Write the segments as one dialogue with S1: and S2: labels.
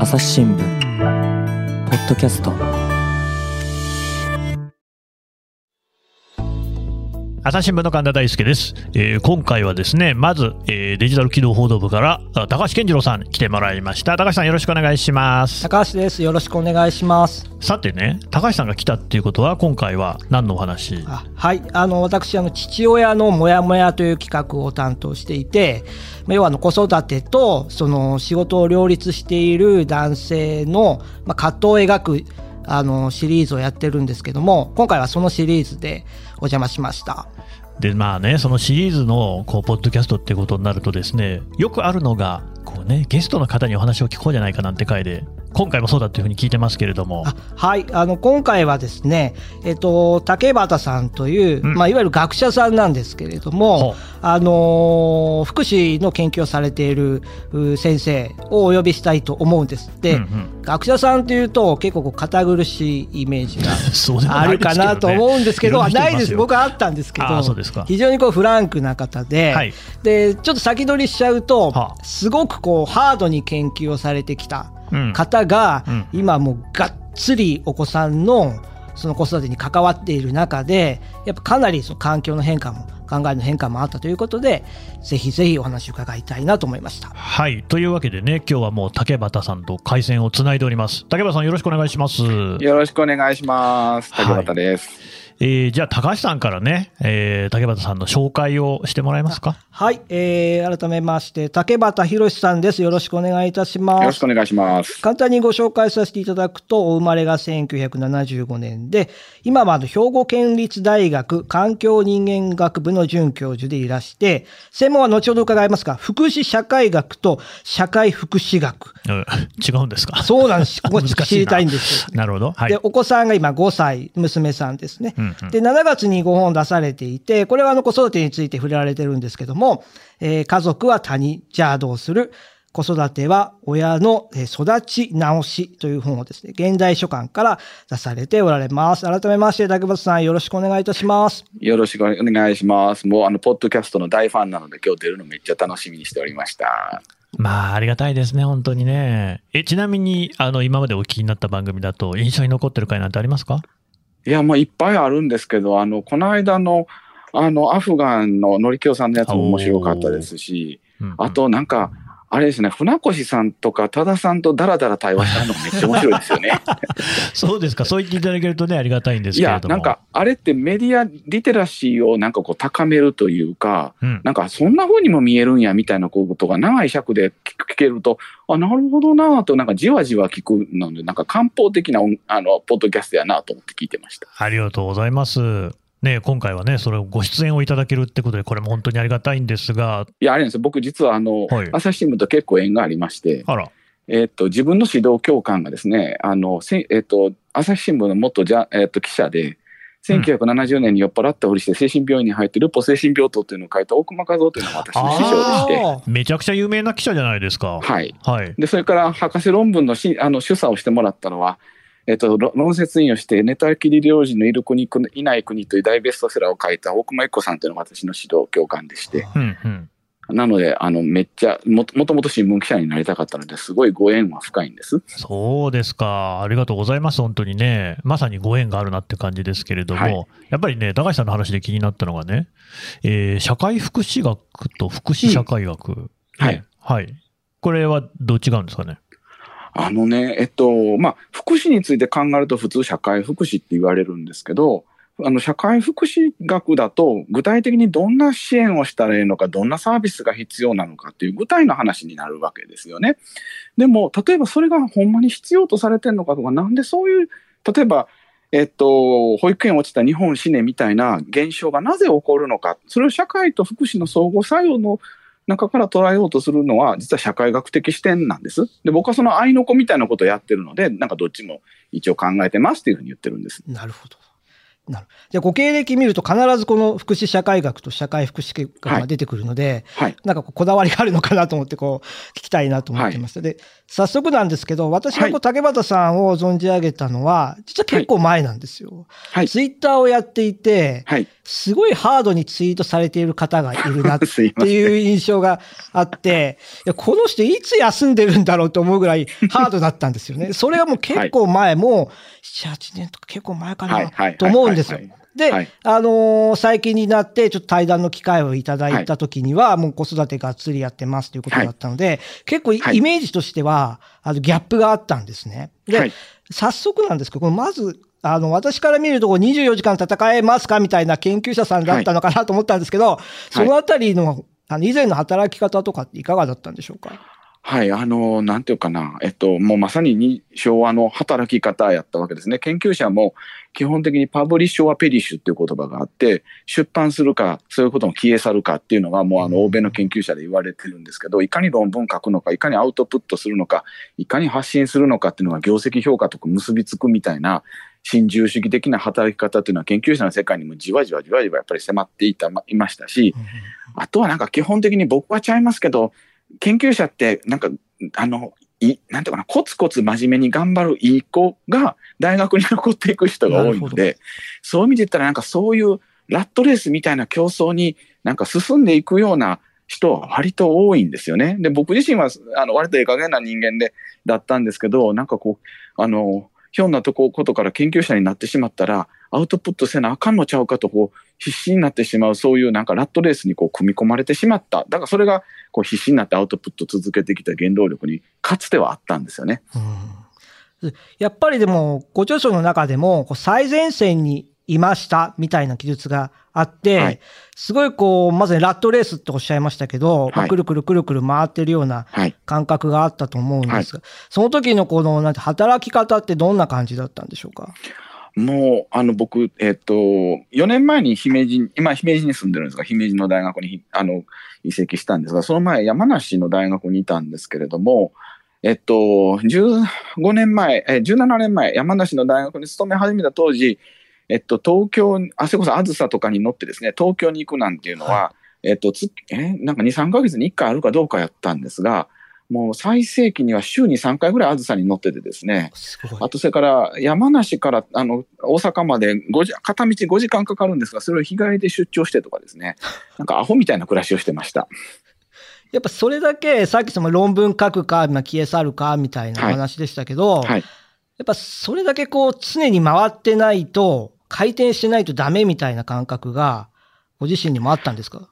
S1: 朝日新聞ポッドキャスト
S2: 朝日新聞の神田大輔です、えー今回はですねまず、えーデジタル機動報道部からあ高橋健次郎さんに来てもらいました高橋さんよろしくお願いします
S3: 高橋です。よろしくお願いします。
S2: さてね高橋さんが来たっていうことは今回は何のお話？
S3: あはい、あの私あの父親のモヤモヤという企画を担当していて、まあ要はあの子育てとその仕事を両立している男性のまあ葛藤を描くあのシリーズをやってるんですけども、今回はそのシリーズでお邪魔しました。
S2: でまあねそのシリーズのこうポッドキャストってことになるとですねよくあるのがこうねゲストの方にお話を聞こうじゃないかなんて回で今回もそうだっていうふうに聞いてますけれども。
S3: あはい、あの今回はですね、えっと、竹俣さんという、
S2: うん。
S3: まあ、いわゆる学者さんなんですけれどもあのー福祉の研究をされているう先生をお呼びしたいと思うんです。で、
S2: うんうん。
S3: 学者さんというと結構こう堅苦しいイメージが あるかなと思うんですけど、
S2: な人い
S3: です、僕はあったんですけ
S2: あ
S3: ど
S2: そうですか、
S3: 非常にこうフランクな方で、
S2: はい。
S3: でちょっと先取りしちゃうと
S2: は、
S3: すごくこうハードに研究をされてきた。
S2: うん
S3: 方が、
S2: うん
S3: 今もうがっつりお子さんのその子育てに関わっている中でやっぱかなりその環境の変化も考えの変化もあったということでぜひぜひお話を伺いたいなと思いました。
S2: はいというわけでね今日はもう竹俣さんと回線をつないでおります竹俣さんよろしくお願いします
S4: よろしくお願いします。竹俣です。
S2: えーじゃあ高橋さんからね、えー竹俣さんの紹介をしてもらえますか？
S3: はい、えー、改めまして竹俣宏さんです。よろしくお願いいたします。
S4: よろしくお願いします。
S3: 簡単にご紹介させていただくと、お生まれが1975年で、今はあの兵庫県立大学環境人間学部の准教授でいらして、専門は後ほど伺いますが、福祉社会学と社会福祉学。
S2: う ん違うんですか？
S3: そうなんです。ここ知りたいんですよ。
S2: なるほどはい
S3: で、お子さんが今5歳、娘さんですね。
S2: うんうん
S3: で、7月に5本出されていて、これはあの子育てについて触れられてるんですけども、えー家族は谷、じゃあどうする子育ては親のえー育ち直しという本をですね、現代書館から出されておられます。改めまして、竹松さんよろしくお願いいたします。
S4: よろしくお願いします。もうあの、ポッドキャストの大ファンなので、今日出るのめっちゃ楽しみにしておりました。
S2: まあありがたいですね本当にねえちなみにあの今までお聞きになった番組だと印象に残ってる回なんてありますか？
S4: いや、もういっぱいあるんですけど、あの、この間の、あの、アフガンののりきょうさんのやつも面白かったですし、
S2: うんうん。
S4: あとなんか、あれですね、船越さんとか多田さんとダラダラ対話したのめっちゃ面白いですよね。
S2: そうですかそう言っていただけるとねありがたいんです
S4: いや、
S2: けれども
S4: なんか、あれってメディアリテラシーをなんかこう高めるというか、
S2: うん
S4: なんかそんな風にも見えるんやみたいなことが長い尺で聞聞けると、あ、なるほどなぁと、なんかじわじわ聞くので、なんか漢方的な音あのポッドキャストやなと思って聞いてました。
S2: ありがとうございます。ね、今回はね、それをご出演をいただけるってことで、これも本当にありがたいんですが、
S4: いや、あれなんですよ。僕実はあの、
S2: はい
S4: 朝日新聞と結構縁がありまして、
S2: あら、
S4: えっと、自分の指導教官がですね、あの、せえっと、朝日新聞の元じゃ、えっと、記者で、1970年に酔っ払ったふりして精神病院に入って、ルポ精神病棟というのを書いた大熊和夫というのが私の師匠でして、
S2: めちゃくちゃ有名な記者じゃないですか。
S4: はい。
S2: はい。
S4: で、それから博士論文のしあの主査をしてもらったのは、えっと、ろ論説員をして、寝たきり領事のいる国、いない国という大ベストセラーを書いた大熊一子さんというのが私の指導教官でして、
S2: うんうん。
S4: なので、あの、めっちゃ、ももともと新聞記者になりたかったので、すごいご縁は深いんです。
S2: そうですか。ありがとうございます。本当にね。まさにご縁があるなって感じですけれども、
S4: はい
S2: やっぱりね、高橋さんの話で気になったのがね、えー社会福祉学と福祉社会学、
S4: うんはい
S2: ねはい。これはどう違うんですかね？
S4: あのね、えっと、まあ、福祉について考えると普通社会福祉って言われるんですけど、あの、社会福祉学だと、具体的にどんな支援をしたらいいのか、どんなサービスが必要なのかっていう具体の話になるわけですよね。でも、例えばそれがほんまに必要とされてるのかとか、なんでそういう、例えば、えっと、保育園落ちた日本死ねみたいな現象がなぜ起こるのか、それを社会と福祉の相互作用の中から捉えようとするのは、実は社会学的視点なんです。で、僕はその愛の子みたいなことをやってるので、なんかどっちも一応考えてますっていうふうに言ってるんです。
S3: なるほど。なる。じゃあ、ご経歴見ると必ずこの福祉社会学と社会福祉学が出てくるので、
S4: はい。
S3: なんかこだわりがあるのかなと思ってこう聞きたいなと思ってました。で、早速なんですけど、私がこ
S4: は
S3: う竹俣さんを存じ上げたのは、実は結構前なんですよ。
S4: はい。
S3: ツイッターをやっていて、
S4: はい。
S3: すごいハードにツイートされている方がいるなっ。ていう印象があって、いやこの人いつ休んでるんだろうと思うぐらいハードだったんですよね。それはもう結構前、もう7、8年とか結構前か
S4: はい。は。
S3: ないと思うんですよ。
S4: はい。
S3: で、
S4: はい。
S3: あのー最近になって、ちょっと対談の機会をいただいたときには、もう子育てがっつりやってますということだったので、結構イメージとしては、あの、ギャップがあったんですね。で、
S4: はい。
S3: 早速なんですけど、このまず、あの、私から見ると、こう24時間戦えますかみたいな研究者さんだったのかなと思ったんですけど、そのあたりの、あの、以前の働き方とかっていかがだったんでしょうか？
S4: はい、あの、なんていうかな、えっと、もうまさにに昭和の働き方やったわけですね。研究者も基本的にパブリッシュはペリッシュっていう言葉があって、出版するか、そういうことも消え去るかっていうのがもうあの、欧米の研究者で言われてるんですけど、いかに論文書くのか、いかにアウトプットするのか、いかに発信するのかっていうのが業績評価とか結びつくみたいな、新自由主義的な働き方っていうのは研究者の世界にもじわじわじわじわやっぱり迫っていた、いましたし、あとはなんか基本的に僕はちゃいますけど、研究者ってなんか、あの、い、なんていうかな、コツコツ真面目に頑張るいい子が大学に残っていく人が多いので、そういう意味で言ったらなんかそういうラットレースみたいな競争になんか進んでいくような人は割と多いんですよね。で、僕自身はあの割とええ加減な人間で、だったんですけど、なんかこう、あの、ひょんなとこことから研究者になってしまったら、アウトプットせなあかんのちゃうかと、こう、必死になってしまう、そういうなんかラットレースにこう組み込まれてしまった。だからそれが、こう必死になってアウトプット続けてきた原動力に、かつてはあったんですよね。
S3: うんやっぱりでも、ご著書の中でも、こう最前線にいましたみたいな記述があって、
S4: はい
S3: すごいこう、まずラットレースっておっしゃいましたけど、まあ
S4: はい
S3: くるくるくるくる回ってるような
S4: はい。
S3: 感覚があったと思うんですが、その時のこの、なんて働き方ってどんな感じだったんでしょうか？
S4: もう、あの、僕、えっと、4年前に姫路、今、姫路に住んでるんですが、姫路の大学に、あの、移籍したんですが、その前、山梨の大学にいたんですけれども、えっと、15年前、え、17年前、山梨の大学に勤め始めた当時、えっと、東京、あ、それこそあずさとかに乗ってですね、東京に行くなんていうのは、えっと、つ、え、なんか2、3ヶ月に1回あるかどうかやったんですが、もう最盛期には週に3回ぐらいあずさに乗っててですね、
S3: す。
S4: あと、それから山梨からあの大阪まで5時片道5時間かかるんですが、それを日帰りで出張してとかですね、なんかアホみたいな暮らしをしてました。
S3: やっぱそれだけ、さっきその論文書くか、まあ、消え去るかみたいな
S4: はい
S3: 話でしたけど、
S4: はい。
S3: やっぱそれだけこう常に回ってないと、回転してないとダメみたいな感覚が、ご自身にもあったんですか？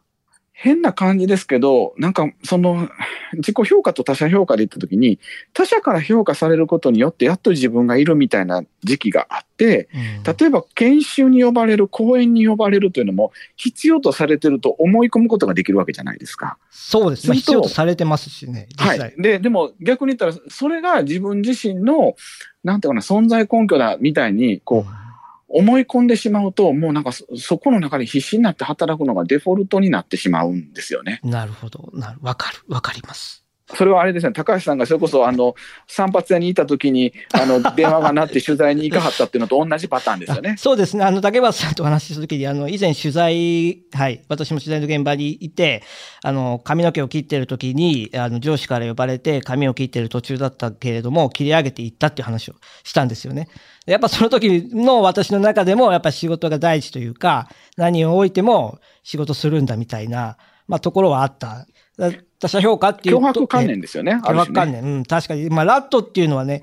S4: 変な感じですけど、なんかその自己評価と他者評価で言ったときに、他者から評価されることによってやっと自分がいるみたいな時期があって、
S3: うん
S4: 例えば研修に呼ばれる、講演に呼ばれるというのも必要とされてると思い込むことができるわけじゃないですか。
S3: そうですね。必要とされてますしね。
S4: はい。で、でも逆に言ったら、それが自分自身の、なんていうかな、存在根拠だみたいに、こう、思い込んでしまうと、もうなんかそ、この中で必死になって働くのがデフォルトになってしまうんですよね。
S3: なるほど。なるわかる。わかります。
S4: それはあれですね、高橋さんがそれこそ、あの、散髪屋にいた時に、あの、電話が鳴って取材に行かはったっていうのと同じパターンですよね
S3: あ。そうですね。あの、竹松さんとお話しするときに、あの、以前取材、はい、私も取材の現場にいて、あの、髪の毛を切ってるときに、あの、上司から呼ばれて、髪を切ってる途中だったけれども、切り上げていったっていう話をしたんですよね。でやっぱその時の私の中でも、やっぱ仕事が第一というか、何を置いても仕事するんだみたいな、まあ、ところはあった。だ他者評価っていうと。
S4: 脅迫観念ですよね。あ
S3: 脅。迫観念。うん、確かに。まあ、ラットっていうのはね、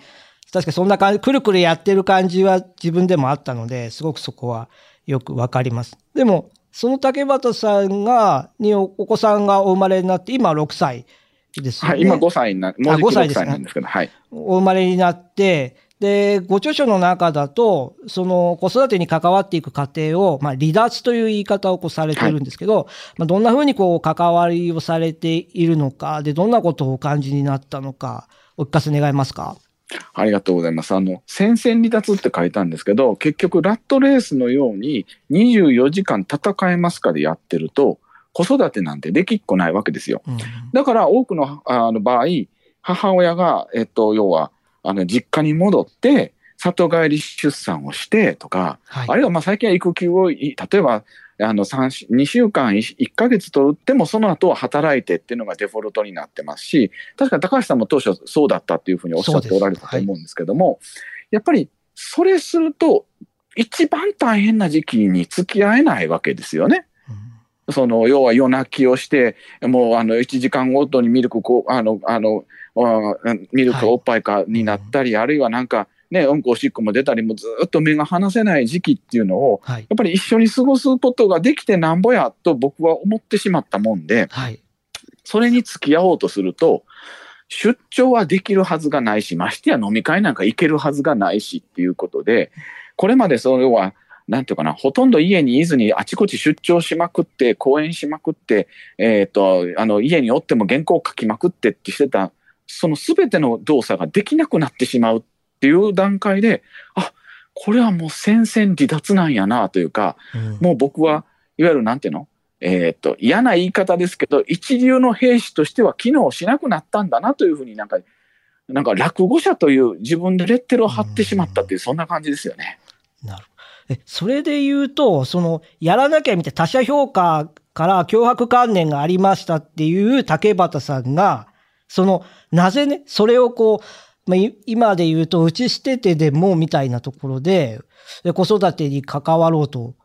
S3: 確かにそんな感じ、くるくるやってる感じは自分でもあったので、すごくそこはよくわかります。でも、その竹俣さんが、におお子さんがお生まれになって、今6歳ですよね。
S4: はい、今5歳にな、もうじき
S3: 5歳
S4: 6
S3: ですね
S4: 歳なんですけど、はい。
S3: お生まれになって、で、ご著書の中だと、その子育てに関わっていく過程を、まあ、離脱という言い方をこうされてるんですけど、まあ、どんなふうにこう関わりをされているのか、で、どんなことをお感じになったのか、お聞かせ願えますか？
S4: ありがとうございます。あの、戦線離脱って書いたんですけど、結局ラットレースのように24時間戦えますかでやってると、子育てなんてできっこないわけですよ。
S3: うん
S4: だから多くのあの場合、母親が、えっと、要は、あの、実家に戻って、里帰り出産をしてとか、
S3: はい
S4: あるいはまあ最近は育休をい、例えば、あの3 2週間、1ヶ月取っても、その後は働いてっていうのがデフォルトになってますし、確かに高橋さんも当初そうだったっていうふうにおっしゃっておられたと思うんですけども、やっぱりそれすると、一番大変な時期に付き合えないわけですよね。その要は夜泣きをして、もうあの1時間ごとにミルクこう、あの、あの、あミルクかおっぱいかになったり、あるいはなんかね、うんこおしっこも出たり、もうずっと目が離せない時期っていうのを、
S3: はい。
S4: やっぱり一緒に過ごすことができてなんぼやと僕は思ってしまったもんで、
S3: はい。
S4: それに付き合おうとすると、出張はできるはずがないし、ましてや飲み会なんか行けるはずがないしっていうことで、これまでそれは、なんていうかな、ほとんど家にいずにあちこち出張しまくって、講演しまくって、えっ、と、あの、家におっても原稿書きまくってってしてた、その全ての動作ができなくなってしまうっていう段階で、あ、これはもう戦線離脱なんやなというか、
S3: うん
S4: もう僕はいわゆるなんていうの？えーっと、嫌な言い方ですけど、一流の兵士としては機能しなくなったんだなというふうになんか、なんか落語者という自分でレッテルを貼ってしまったっていう、そんな感じですよね。
S3: なるほど。え、それで言うと、その、やらなきゃみたいな他者評価から脅迫観念がありましたっていう竹俣さんが、その、なぜね、それをこう、まあ、い今で言うと、打ち捨ててでもみたいなところで、で子育てに関わろうと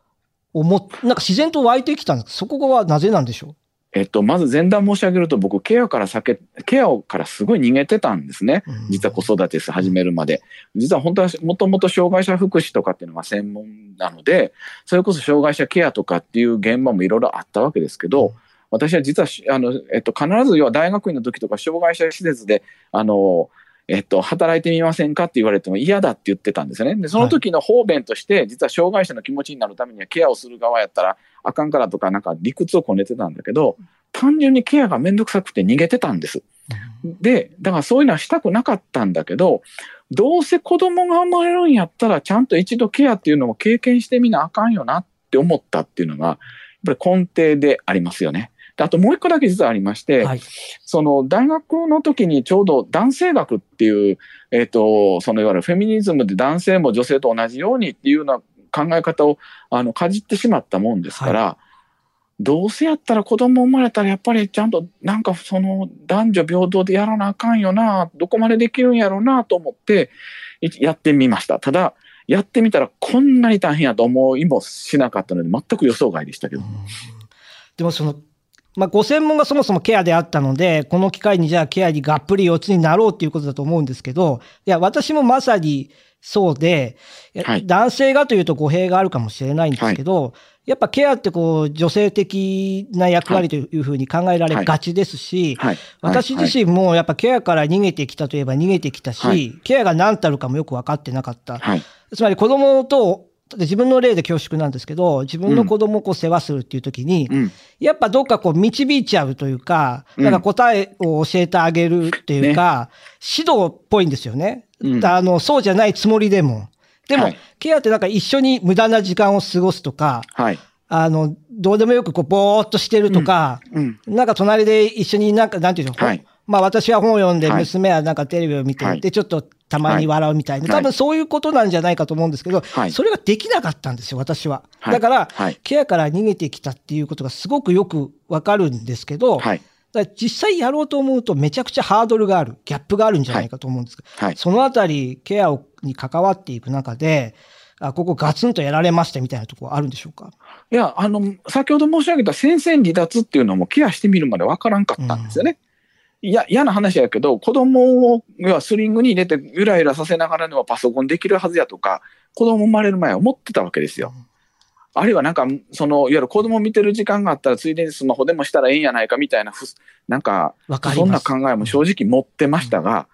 S3: 思っ、なんか自然と湧いてきたんですそこはなぜなんでしょ
S4: えっと、まず前段申し上げると、僕、ケアから避け、ケアからすごい逃げてたんですね。
S3: う、うん
S4: 実は子育て始めるまで。実は本当はもともと障害者福祉とかっていうのが専門なので、それこそ障害者ケアとかっていう現場もいろいろあったわけですけど、私は実はし、あの、えっと、必ず要は大学院の時とか障害者施設で、あの、えっと、働いてみませんかって言われても嫌だって言ってたんですよね。で、その時の方便として、実は障害者の気持ちになるためにはケアをする側やったらあかんからとか、なんか理屈をこねてたんだけど、単純にケアがめんどくさくて逃げてたんです。で、だからそういうのはしたくなかったんだけど、どうせ子供が生まれるんやったら、ちゃんと一度ケアっていうのを経験してみなあかんよなって思ったっていうのが、やっぱり根底でありますよね。であともう一個だけ実はありまして、
S3: はい。
S4: その大学の時にちょうど男性学っていう、えっ、と、そのいわゆるフェミニズムで男性も女性と同じようにっていうような考え方をあのかじってしまったもんですから、どうせやったら子供生まれたらやっぱりちゃんとなんかその男女平等でやらなあかんよな、どこまでできるんやろうなと思っていやってみました。ただ、やってみたらこんなに大変やと思いもしなかったので全く予想外でしたけど。
S3: でもその、まあ、ご専門がそもそもケアであったので、この機会にじゃあケアにがっぷり四つになろうっていうことだと思うんですけど、いや、私もまさにそうで、
S4: はい
S3: 男性がというと語弊があるかもしれないんですけど、やっぱケアってこう、女性的な役割というふうに考えられがちですし、
S4: はい。
S3: 私自身もやっぱケアから逃げてきたといえば逃げてきたし、
S4: はい
S3: ケアが何たるかもよく分かってなかった。
S4: はい。
S3: つまり子供と、自分の例で恐縮なんですけど、自分の子供をこう世話するっていう時に、
S4: うん。
S3: やっぱどっかこう導いちゃうというか、
S4: うん
S3: なんか答えを教えてあげるっていうか、指導っぽいんですよね。
S4: うん
S3: あの、そうじゃないつもりでも。でも、
S4: はい
S3: ケアってなんか一緒に無駄な時間を過ごすとか、
S4: はい。
S3: あの、どうでもよくこうぼーっとしてるとか、
S4: うん。
S3: なんか隣で一緒になんか、なんていうの、
S4: はい
S3: まあ私は本を読んで、
S4: はい
S3: 娘はなんかテレビを見て、
S4: はい
S3: で、ちょっとたまに笑うみたいな、
S4: はい
S3: 多分そういうことなんじゃないかと思うんですけど、
S4: はい
S3: それができなかったんですよ、私は。
S4: はい
S3: だから、
S4: はい
S3: ケアから逃げてきたっていうことがすごくよくわかるんですけど、
S4: はい。
S3: だ実際やろうと思うとめちゃくちゃハードルがある、ギャップがあるんじゃないかと思うんですけど、
S4: はい。
S3: そのあたり、ケアをに関わっていく中で、あ、ここガツンとやられましたみたいなところあるんでしょうか？
S4: いや、あの、先ほど申し上げた戦線離脱っていうのもケアしてみるまでわからんかったんですよね。いや、嫌な話やけど、子供を、要はスリングに入れてゆらゆらさせながらでもパソコンできるはずやとか、子供生まれる前は思ってたわけですよ。あるいはなんか、その、いわゆる子供見てる時間があったら、ついでにスマホでもしたらええんやないかみたいなふ、なんか、そんな。考えも正直持ってましたが、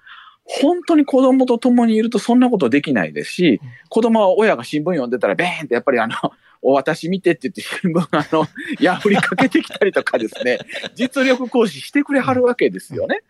S4: 本当に子供と共にいるとそんなことできないですし
S3: うん、
S4: 子供は親が新聞読んでたら、ベーンってやっぱりあの、お私見てって言って新聞 あの、破りかけてきたりとかですね、実力行使してくれはるわけですよね。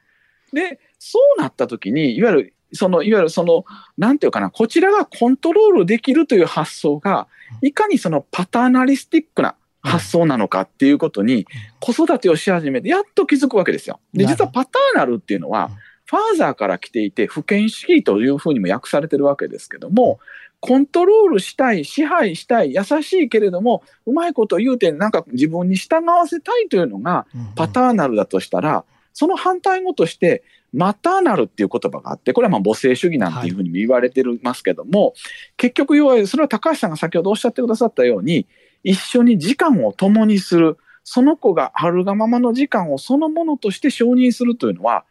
S4: で、そうなった時に、いわゆる、その、いわゆるその、なんていうかな、こちらがコントロールできるという発想が、いかにそのパターナリスティックな発想なのかっていうことに、子育てをし始めて、やっと気づくわけですよ。で、実はパターナルっていうのは、ファーザーから来ていて、不権主義というふうにも訳されてるわけですけども、コントロールしたい、支配したい、優しいけれども、うまいこと言うて、なんか自分に従わせたいというのがパターナルだとしたら、その反対語として、マターナルっていう言葉があって、これはまあ母性主義なんていうふうにも言われてますけども、はい、結局要は、それは高橋さんが先ほどおっしゃってくださったように、一緒に時間を共にする、その子があるがままの時間をそのものとして承認するというのは、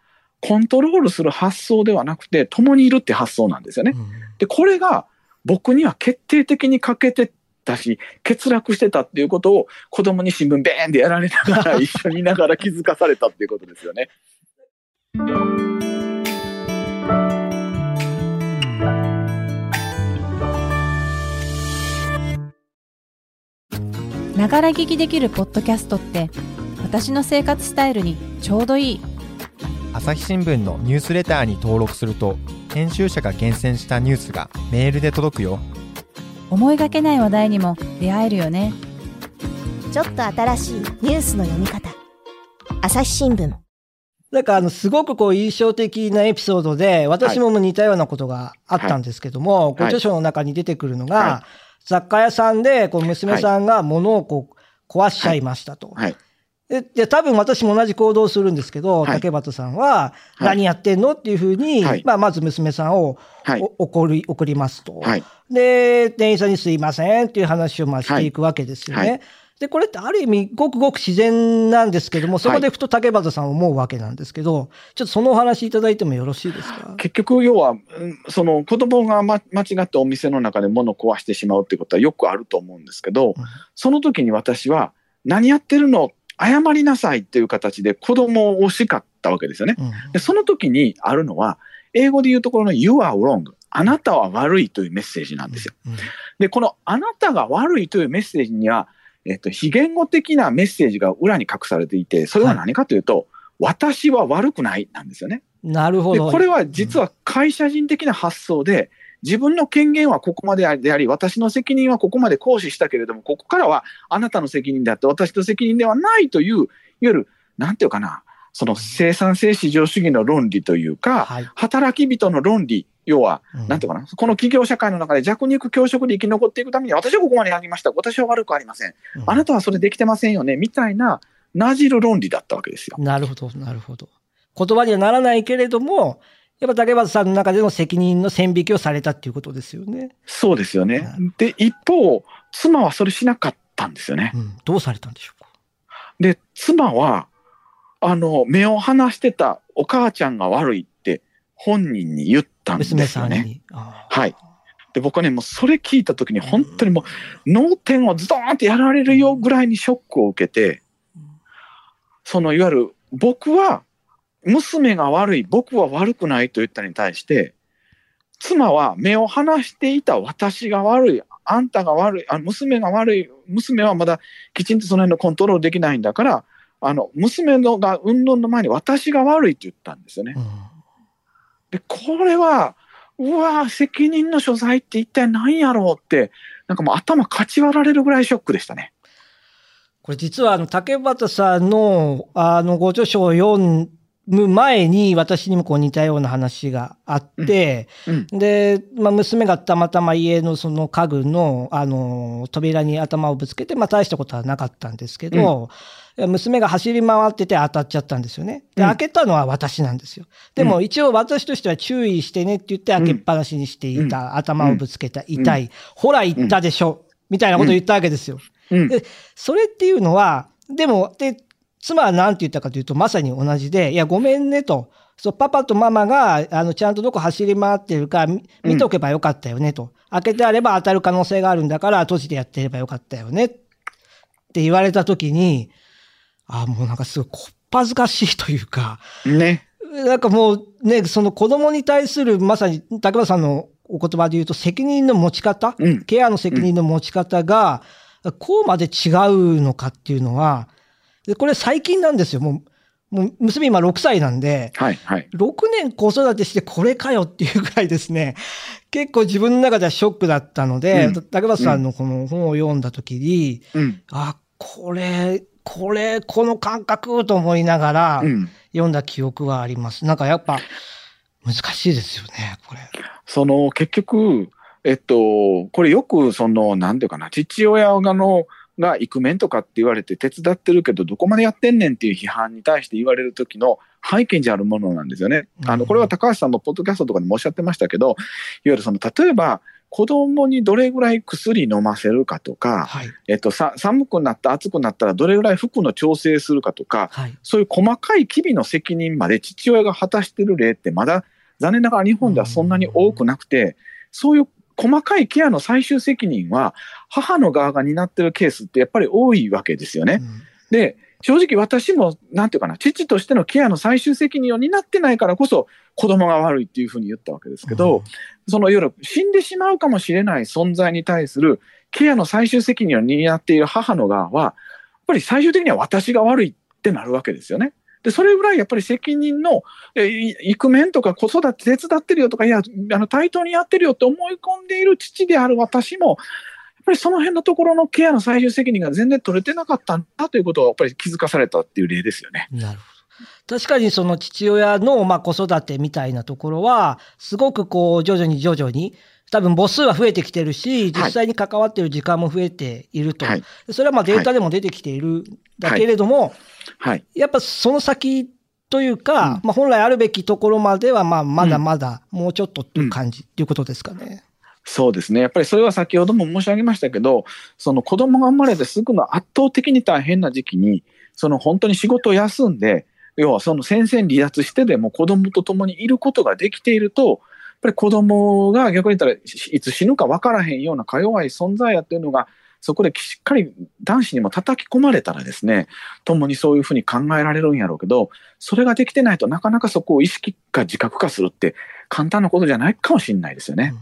S4: コントロールする発想ではなくて、共にいるって発想なんですよね。で、これが僕には決定的に欠けてたし、欠落してたっていうことを子供に新聞ベーンでやられながら一緒にいながら気づかされたっていうことですよね。
S5: ながら聞きできるポッドキャストって私の生活スタイルにちょうどいい
S6: 朝日新聞のニュースレターに登録すると編集者が厳選したニュースがメールで届くよ。
S5: 思いがけない話題にも出会えるよね。
S7: ちょっと新しいニュースの読み方。朝日新聞。
S3: なんかあの、すごくこう印象的なエピソードで、私も似たようなことがあったんですけども、はい、ご著書の中に出てくるのが、はい、雑貨屋さんで、こう娘さんが物をこう壊しちゃいましたと。はい、で、多分私も同じ行動をするんですけど、竹俣さんは、何やってんのっていうふうに、まあ、まず娘さんを、怒り、送りますと。で、店員さんにすいませんっていう話をまあしていくわけですよね。で、これってある意味、ごくごく自然なんですけども、そこでふと竹俣さん思うわけなんですけど、ちょっとそのお話いただいてもよろしいですか？
S4: 結局、要は、その子供が、ま、間違ってお店の中で物を壊してしまうってことはよくあると思うんですけど、うん、その時に私は、何やってるの？謝りなさいっていう形で子供を叱ったわけですよね。うん、でその時にあるのは、英語で言うところの You are wrong。あなたは悪いというメッセージなんですよ。うん、で、このあなたが悪いというメッセージには、えっと、非言語的なメッセージが裏に隠されていて、それは何かというと、はい、私は悪くないなんですよね。
S3: なるほど。
S4: これは実は会社人的な発想で、自分の権限はここまでであり、私の責任はここまで行使したけれども、ここからはあなたの責任であって、私の責任ではないという、いわゆる、なんていうかな、その生産性市場主義の論理というか、はい、働き人の論理、要は、なんていうかな、この企業社会の中で弱肉強食で生き残っていくために、私はここまでやりました。私は悪くありません。あなたはそれできてませんよね、みたいな、なじる論理だったわけですよ。
S3: なるほど、なるほど。言葉にはならないけれども、やっぱ竹俣さんの中での責任の線引きをされたっていうことですよね。
S4: そうですよね。で、一方、妻はそれしなかったんですよね。
S3: うん、どうされたんでしょうか？
S4: で、妻は、あの、目を離してたお母ちゃんが悪いって本人に言ったんですよね。はい。で、僕はね、もうそれ聞いたときに本当にもう、脳天をズドーンってやられるよぐらいにショックを受けて、そのいわゆる僕は娘が悪い、僕は悪くないと言ったに対して、妻は目を離していた私が悪い、あんたが悪い、あ娘が悪い、娘はまだきちんとその辺のコントロールできないんだから、あの娘のが運動の前に私が悪いって言ったんですよね。うん、で、これは、うわ責任の所在って一体何やろうって、なんかもう頭かち割られるぐらいショックでしたね。
S3: これ実はあの竹俣さんのあのご著書を読ん前に私にもこう似たような話があって、うん。うん、で、まあ、娘がたまたま家のその家具の、あの、扉に頭をぶつけて、まあ、大したことはなかったんですけど、うん、娘が走り回ってて当たっちゃったんですよね。で、開けたのは私なんですよ。でも一応私としては注意してねって言って開けっぱなしにしていた、頭をぶつけた、痛い、ほら言ったでしょ、みたいなことを言ったわけですよ。で、それっていうのは、でも、で、妻は何て言ったかというと、まさに同じで、いや、ごめんねと。そう、パパとママが、あの、ちゃんとどこ走り回ってるか、見とけばよかったよねと。開けてあれば当たる可能性があるんだから、閉じてやってればよかったよね。って言われたときに、あ、もうなんかすごいこっぱずかしいというか、
S4: ね。
S3: なんかもうね、その子供に対する、まさに竹村さんのお言葉で言うと、責任の持ち方、うん、ケアの責任の持ち方が、こうまで違うのかっていうのは、で、これ最近なんですよ。もう、もう娘今6歳なんで、
S4: はいはい。
S3: 6年子育てしてこれかよっていうぐらいですね、結構自分の中ではショックだったので、うん、竹松さんのこの本を読んだ時に、うん、あ、これ、これ、この感覚と思いながら、うん、読んだ記憶はあります。なんかやっぱ難しいですよね、これ。
S4: その結局、えっと、これよくその、なんていうかな、父親がの、がイクメンとかって言われて手伝ってるけど、どこまでやってんねんっていう批判に対して言われる時の背景にあるものなんですよね。あの、これは高橋さんもポッドキャストとかでもおっしゃってましたけど、いわゆるその、例えば、子供にどれぐらい薬飲ませるかとか、
S3: はい。
S4: えっと、さ寒くなった、暑くなったらどれぐらい服の調整するかとか、
S3: はい。
S4: そういう細かい機微の責任まで父親が果たしてる例ってまだ残念ながら日本ではそんなに多くなくて、そういう細かいケアの最終責任は母の側が担ってるケースってやっぱり多いわけですよね。
S3: うん
S4: で、正直私も、なんていうかな、父としてのケアの最終責任を担ってないからこそ子供が悪いっていうふうに言ったわけですけど、そのいわゆる死んでしまうかもしれない存在に対するケアの最終責任を担っている母の側は、やっぱり最終的には私が悪いってなるわけですよね。で、それぐらいやっぱり責任の、えいイクメンとか子育て手伝ってるよとか、いや、あの、対等にやってるよって思い込んでいる父である私も、やっぱりその辺のところのケアの最終責任が全然取れてなかったんだということをやっぱり気づかされたっていう例ですよね。
S3: なるほど。確かにその父親のまあ子育てみたいなところは、すごくこう徐々に徐々に、多分母数は増えてきてるし、実際に関わってる時間も増えていると。
S4: はい。
S3: それはまあデータでも出てきているんだけれども、
S4: はい。
S3: やっぱその先というか、
S4: うん
S3: まあ本来あるべきところまではまあまだまだもうちょっとっていう感じっていうことですかね。
S4: そうですね。やっぱりそれは先ほども申し上げましたけど、その子供が生まれてすぐの圧倒的に大変な時期に、その本当に仕事を休んで、要はその戦線離脱してでも子供と共にいることができていると、ぱり子供が逆に言ったらいつ死ぬか分からへんようなか弱い存在やっていうのが、そこでしっかり男子にも叩き込まれたらですね、共にそういうふうに考えられるんやろうけど、それができてないとなかなかそこを意識か自覚化するって簡単なことじゃないかもしれないですよね。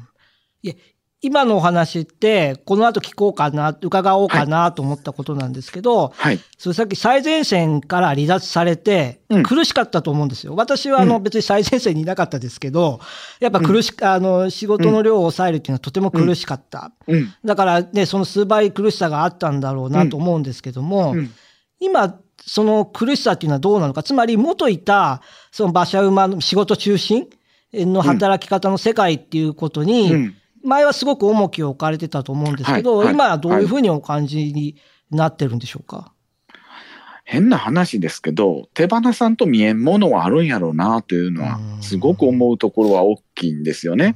S3: 今のお話って、この後聞こうかな、伺おうかなと思ったことなんですけど、
S4: はい。
S3: それさっき最前線から離脱されて
S4: うん、
S3: 苦しかったと思うんですよ。私はあの
S4: うん。
S3: 別に最前線にいなかったですけど、やっぱ苦し、あの、仕事の量を抑えるっていうのはとても苦しかった。
S4: うん。
S3: だからね、その数倍苦しさがあったんだろうなと思うんですけども、
S4: うん。
S3: 今、その苦しさっていうのはどうなのか、つまり元いた、その馬車馬の仕事中心の働き方の世界っていうことに、
S4: うん
S3: 前はすごく重きを置かれてたと思うんですけど、
S4: はいはい
S3: 今はどういうふうにお感じになってるんでしょうか？
S4: 変な話ですけど、手放さんと見えんものはあるんやろうなというのは
S3: う、ん
S4: すごく思うところは大きいんですよね。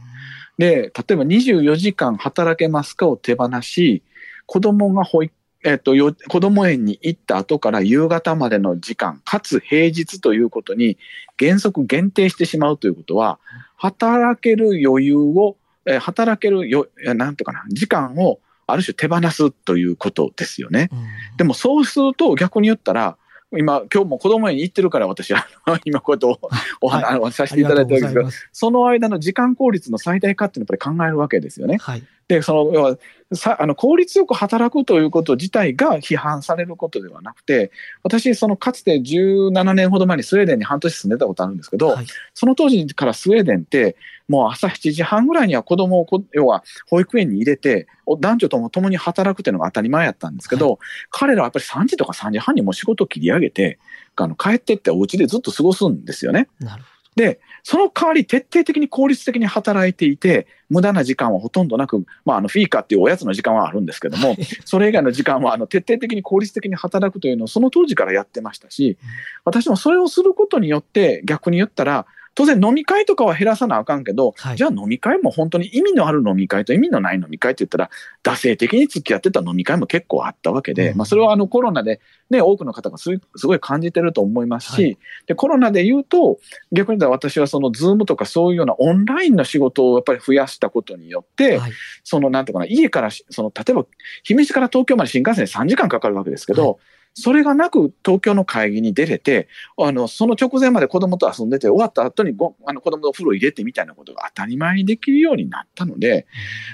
S4: で、例えば24時間働けますかを手放し、子供が保育えっと、よ子供園に行った後から夕方までの時間、かつ平日ということに原則限定してしまうということは、働ける余裕を、えー働けるよ、えーなんていうかな、時間をある種手放すということですよね。
S3: うん
S4: でもそうすると逆に言ったら、今、今日も子供園に行ってるから私は 今こうやっておお話、あのさせていただいてるんですけど、
S3: す。
S4: その間の時間効率の最大化っていうのをやっぱり考えるわけですよね。
S3: はい。
S4: で、その、要は、さあの効率よく働くということ自体が批判されることではなくて、私、そのかつて17年ほど前にスウェーデンに半年住んでたことあるんですけど、
S3: はい。
S4: その当時からスウェーデンって、もう朝7時半ぐらいには子供をこ、要は保育園に入れて、お男女とも共に働くっていうのが当たり前やったんですけど、彼らはやっぱり3時とか3時半にもう仕事を切り上げて、あの帰ってってお家でずっと過ごすんですよね。
S3: なるほ
S4: で、その代わり徹底的に効率的に働いていて、無駄な時間はほとんどなく、まあ、あの、フィーカっていうおやつの時間はあるんですけども、それ以外の時間は、あの、徹底的に効率的に働くというのをその当時からやってましたし、私もそれをすることによって、逆に言ったら、当然飲み会とかは減らさなあかんけど、
S3: はい
S4: じゃあ飲み会も本当に意味のある飲み会と意味のない飲み会って言ったら、惰性的に付き合ってた飲み会も結構あったわけで、
S3: うん
S4: まあそれはあのコロナでね、多くの方がすすごい感じてると思いますし、
S3: はい
S4: で、コロナで言うと、逆に言ったら私はそのズームとかそういうようなオンラインの仕事をやっぱり増やしたことによって、
S3: ど。はい。
S4: そのなんていうかな、家からし、その例えば、姫路から東京まで新幹線で3時間かかるわけですけど、それがなく東京の会議に出れて、あの、その直前まで子供と遊んでて、終わった後にごあの子供のお風呂入れてみたいなことが当たり前にできるようになったので、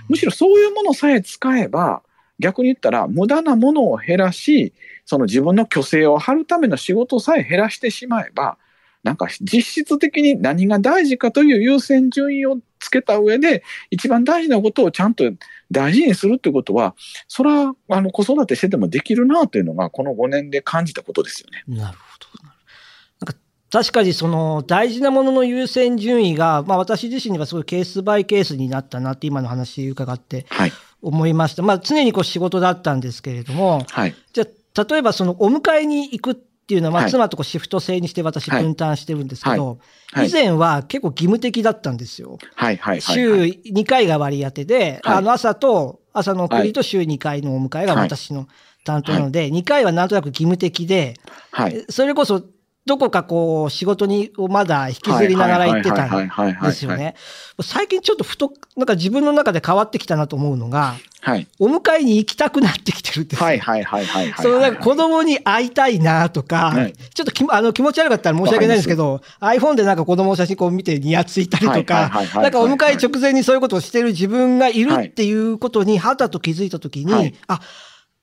S4: むしろそういうものさえ使えば、逆に言ったら無駄なものを減らし、その自分の虚勢を張るための仕事さえ減らしてしまえば、なんか実質的に何が大事かという優先順位をつけた上で、一番大事なことをちゃんと大事にするってことは、それはあの子育てしててもできるなというのが、この5年で感じたことですよね。
S3: なるほど。なんか確かにその大事なものの優先順位が、まあ、私自身にはすごいケースバイケースになったなって今の話伺って
S4: はい。
S3: 思いました。まあ、常にこう仕事だったんですけれども、
S4: はい。
S3: じゃあ例えばそのお迎えに行くっていうのは、妻とこうシフト制にして私
S4: はい
S3: 分担してるんですけど、
S4: はい
S3: 以前は結構義務的だったんですよ。
S4: はい。はい。はい。
S3: 週2回が割り当てで、
S4: はい
S3: あの朝と朝の送りと週2回のお迎えが私の担当なので、2回はなんとなく義務的で、
S4: はい。
S3: それこそどこかこう仕事にをまだ引きずりながら行ってたんですよね。最近ちょっとふと、なんか自分の中で変わってきたなと思うのが、
S4: はい。
S3: お迎えに行きたくなってきてるんです。
S4: はい。はい。はい。はい。
S3: そのなんか子供に会いたいなとか、
S4: はい
S3: ちょっときあの気持ち悪かったら申し訳ないんですけど、iPhone でなんか子供の写真こう見てニヤついたりとか、なんかお迎え直前にそういうことをしてる自分がいるっていうことに、はたと気づいたときに、
S4: はい
S3: あ、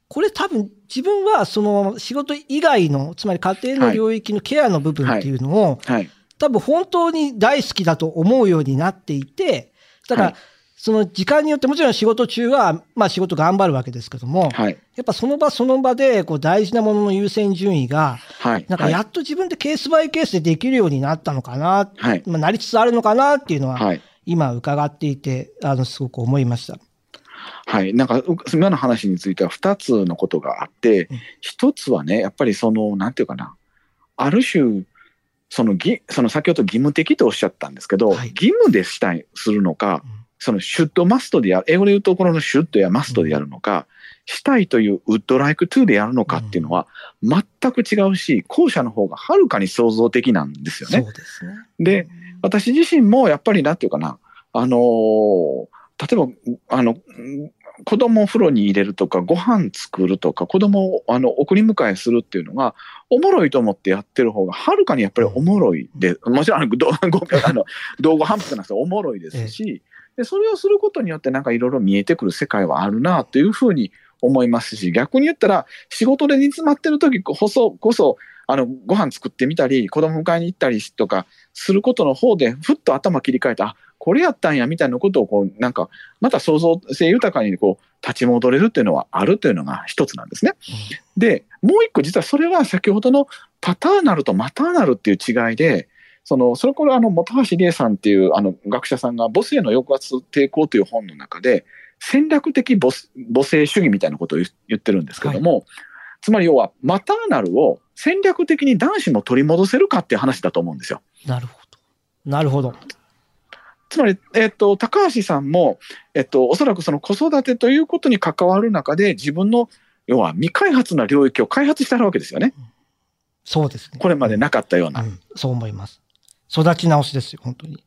S3: これ多分自分はその仕事以外の、つまり家庭の領域のケアの部分っていうのを、
S4: はい。
S3: 多分本当に大好きだと思うようになっていて、だから、
S4: はい
S3: その時間によってもちろん仕事中は、まあ仕事頑張るわけですけども、
S4: はい。
S3: やっぱその場その場でこう大事なものの優先順位が、
S4: はい。
S3: なんかやっと自分でケースバイケースでできるようになったのかな、
S4: はい。
S3: まあ、なりつつあるのかなっていうのは、
S4: はい。
S3: 今伺っていて、あの、すごく思いました。
S4: はい。なんか、う今の話については二つのことがあって
S3: うん、
S4: 一つはね、やっぱりその、なんていうかな、ある種、そのぎ、その先ほど義務的とおっしゃったんですけど、
S3: はい
S4: 義務でしたい、するのか、
S3: うん
S4: そのシュッドマストでやる、英語で言うところのシュッドやマストでやるのか、したいというウッドライクトゥでやるのかっていうのは全く違うし、後者の方がはるかに創造的なんですよね。
S3: そうですね。
S4: で、私自身もやっぱりなんていうかな、あのー例えば、あの、うん子供を風呂に入れるとか、ご飯作るとか、子供をあの送り迎えするっていうのが、おもろいと思ってやってる方が、はるかにやっぱりおもろいで、もちろんあの、どごあの道後反復なくておもろいですし、で、それをすることによってなんかいろいろ見えてくる世界はあるなというふうに思いますし、逆に言ったら、仕事で煮詰まってる時こそ、こそ、あの、ご飯作ってみたり、子供迎えに行ったりとかすることの方で、ふっと頭切り替えて、あ、これやったんや、みたいなことを、こう、なんか、また創造性豊かに、こう、立ち戻れるっていうのはあるというのが一つなんですね。で、もう一個、実はそれは先ほどのパターナルとマターナルっていう違いで、その、それこれあの、本橋理恵さんっていう、あの、学者さんが、母性の抑圧抵抗という本の中で、戦略的母母性主義みたいなことを言言ってるんですけども、つまり要は、マターナルを戦略的に男子も取り戻せるかっていう話だと思うんですよ。
S3: なるほど。なるほど。
S4: つまり、えっと、高橋さんも、えっと、おそらくその子育てということに関わる中で、自分の、要は未開発な領域を開発してあるわけですよね。
S3: そうですね。
S4: これまでなかったような。
S3: うんそう思います。育ち直しですよ、本当に。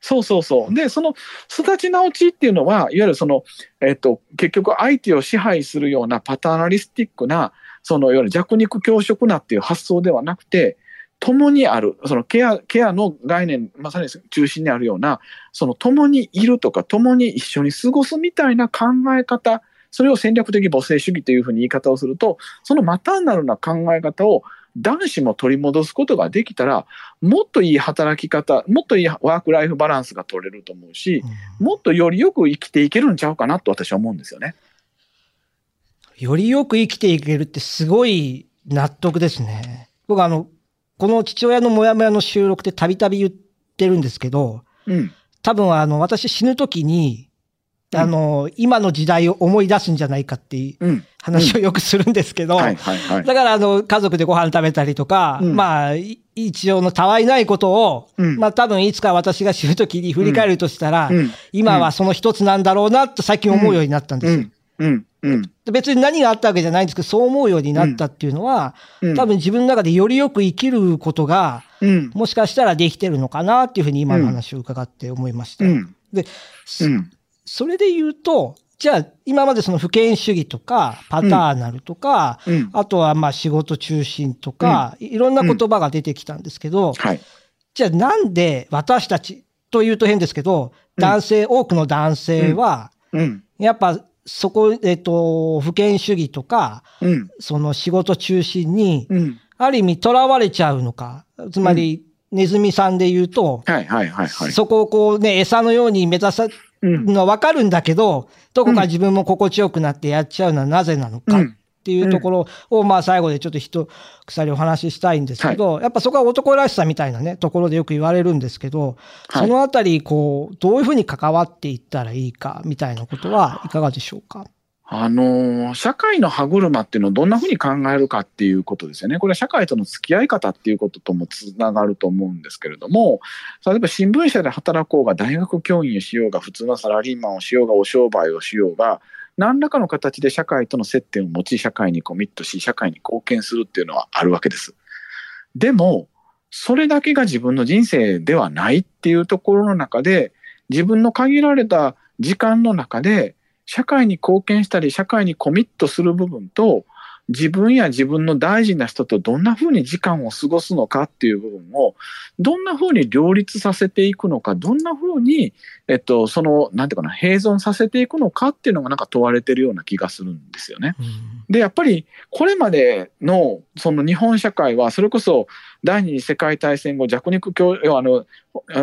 S4: そうそうそう。で、その育ち直ちっていうのは、いわゆるその、えっと、結局相手を支配するようなパターナリスティックな、そのいわゆる弱肉強食なっていう発想ではなくて、共にある、そのケア、ケアの概念、まさに中心にあるような、その共にいるとか、共に一緒に過ごすみたいな考え方、それを戦略的母性主義というふうに言い方をすると、そのマターナルな考え方を男子も取り戻すことができたら、もっといい働き方、もっといいワークライフバランスが取れると思うし、
S3: うん
S4: もっとよりよく生きていけるんちゃうかなと私は思うんですよね。
S3: よりよく生きていけるってすごい納得ですね。僕あの、この父親のモヤモヤの収録でたびたび言ってるんですけど、
S4: うん。
S3: 多分あの、私死ぬ時に、
S4: うん
S3: あの、今の時代を思い出すんじゃないかっていう
S4: うん。
S3: 話をよくするんですけど。だからあの、家族でご飯食べたりとか、
S4: うん
S3: まあ、い一応のたわいないことを、
S4: うん
S3: まあ多分いつか私が死ぬ時に振り返るとしたら、
S4: うん
S3: 今はその一つなんだろうなと最近思うようになったんですよ。
S4: うん。うん。
S3: 別に何があったわけじゃないんですけど、そう思うようになったっていうのは、
S4: うん
S3: 多分自分の中でよりよく生きることが、
S4: うん。
S3: もしかしたらできてるのかなっていうふうに今の話を伺って思いました。
S4: うん。
S3: で、
S4: うん。
S3: それで言うと、じゃあ今までその不権主義とかパターナルとか、
S4: うん。
S3: あとはまあ仕事中心とか、いろんな言葉が出てきたんですけど、
S4: はい。
S3: じゃあなんで私たちというと変ですけど、男性、多くの男性は、
S4: うん。
S3: やっぱそこ、えっ、と、不権主義とか、
S4: うん。
S3: その仕事中心に、
S4: うん。
S3: ある意味囚われちゃうのか。つまり、ネズミさんで言うと、
S4: はいはいはいはい。
S3: そこをこうね、餌のように目指さ
S4: うん。
S3: のはわかるんだけど、どこか自分も心地よくなってやっちゃうのはなぜなのかっっていうところを、まあ最後でちょっと一鎖お話ししたいんですけど、やっぱそこは男らしさみたいなね、ところでよく言われるんですけど、そのあたり、こう、どういうふうに関わっていったらいいか、みたいなことはいかがでしょうか？
S4: あの社会の歯車っていうのをどんなふうに考えるかっていうことですよね。これは社会との付き合い方っていうことともつながると思うんですけれども、例えば新聞社で働こうが、大学教員をしようが、普通のサラリーマンをしようが、お商売をしようが、何らかの形で社会との接点を持ち、社会にコミットし、社会に貢献するっていうのはあるわけです。でも、それだけが自分の人生ではないっていうところの中で、自分の限られた時間の中で、社会に貢献したり、社会にコミットする部分と、自分や自分の大事な人とどんな風に時間を過ごすのかっていう部分を、どんな風に両立させていくのか、どんな風に、えっと、その、なんていうかな、併存させていくのかっていうのがなんか問われてるような気がするんですよね。で、やっぱり、これまでの、その日本社会は、それこそ、第二次世界大戦後、弱肉強、あの、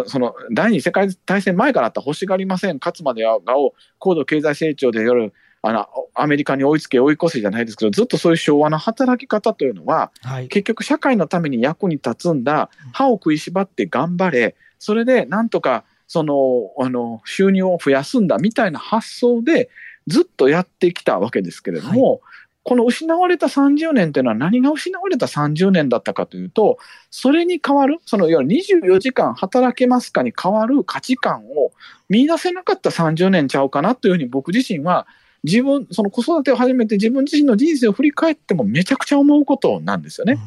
S4: その、第二次世界大戦前からあった欲しがりません、勝つまではがを、高度経済成長で夜、あの、アメリカに追いつけ追い越せじゃないですけど、ずっとそういう昭和の働き方というのは、はい、結局社会のために役に立つんだ、歯を食いしばって頑張れ、それでなんとか、その、あの、収入を増やすんだみたいな発想でずっとやってきたわけですけれども、はい。この失われた30年というのは何が失われた30年だったかというと、それに変わる、そのいわゆる24時間働けますかに変わる価値観を見出せなかった30年ちゃうかなというふうに僕自身は自分、その子育てを始めて自分自身の人生を振り返ってもめちゃくちゃ思うことなんですよね。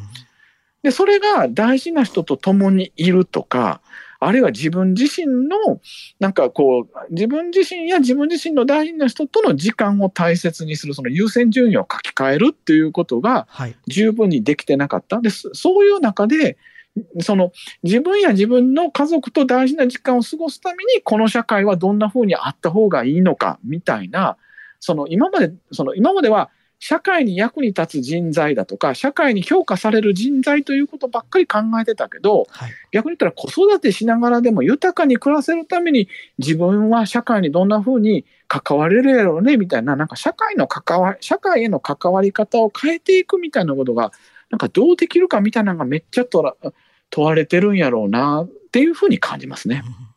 S4: で、それが大事な人と共にいるとか、あるいは自分自身の、なんかこう、自分自身や自分自身の大事な人との時間を大切にする、その優先順位を書き換えるっていうことが十分にできてなかった。で、そういう中で、その自分や自分の家族と大事な時間を過ごすために、この社会はどんな風にあった方がいいのか、みたいな、その今まで、その今までは社会に役に立つ人材だとか、社会に評価される人材ということばっかり考えてたけど、はい、逆に言ったら子育てしながらでも豊かに暮らせるために自分は社会にどんな風に関われるやろうね、みたいな、なんか社会の関わ、社会への関わり方を変えていくみたいなことが、なんかどうできるかみたいなのがめっちゃ問われてるんやろうな、っていうふうに感じますね。
S5: お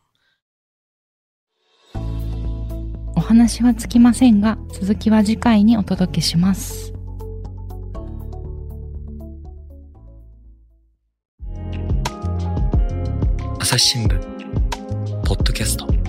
S5: 話はつきませんが、続きは次回にお届けします。
S1: 朝日新聞ポッドキャスト